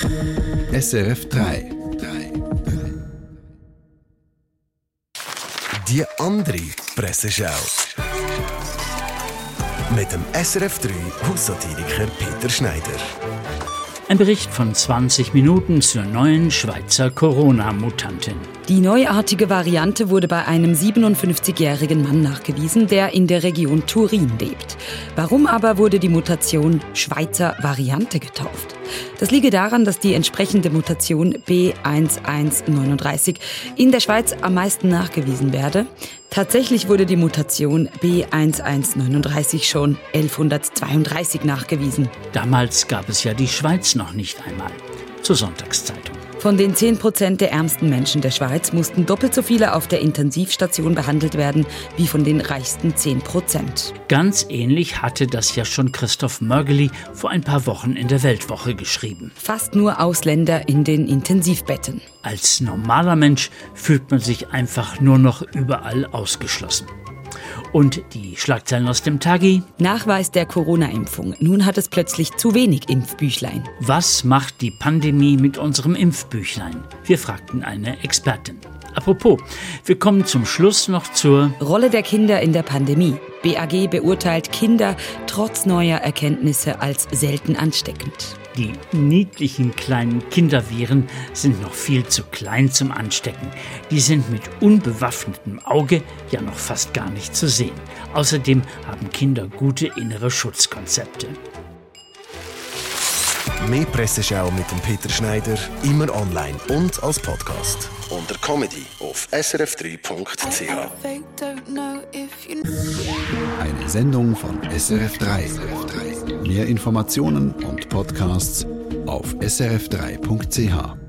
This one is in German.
SRF 3. Die andere Presseschau. Mit dem SRF 3 Haussatiriker Peter Schneider. Ein Bericht von 20 Minuten zur neuen Schweizer Corona-Mutantin. Die neuartige Variante wurde bei einem 57-jährigen Mann nachgewiesen, der in der Region Turin lebt. Warum aber wurde die Mutation Schweizer Variante getauft? Das liege daran, dass die entsprechende Mutation B1139 in der Schweiz am meisten nachgewiesen werde. Tatsächlich wurde die Mutation B1139 schon 1132 nachgewiesen. Damals gab es ja die Schweiz noch nicht einmal. Zur Sonntagszeitung. Von den 10 Prozent der ärmsten Menschen der Schweiz mussten doppelt so viele auf der Intensivstation behandelt werden wie von den reichsten 10 Prozent. Ganz ähnlich hatte das ja schon Christoph Mörgeli vor ein paar Wochen in der Weltwoche geschrieben. Fast nur Ausländer in den Intensivbetten. Als normaler Mensch fühlt man sich einfach nur noch überall ausgeschlossen. Und die Schlagzeilen aus dem Tagi. Nachweis der Corona-Impfung. Nun hat es plötzlich zu wenig Impfbüchlein. Was macht die Pandemie mit unserem Impfbüchlein? Wir fragten eine Expertin. Apropos, wir kommen zum Schluss noch zur Rolle der Kinder in der Pandemie. BAG beurteilt Kinder trotz neuer Erkenntnisse als selten ansteckend. Die niedlichen kleinen Kinderviren sind noch viel zu klein zum Anstecken. Die sind mit unbewaffnetem Auge ja noch fast gar nicht zu sehen. Außerdem haben Kinder gute innere Schutzkonzepte. Mehr Presseschau mit dem Peter Schneider, immer online und als Podcast. Unter Comedy auf srf3.ch. Eine Sendung von SRF 3. Mehr Informationen und Podcasts auf srf3.ch.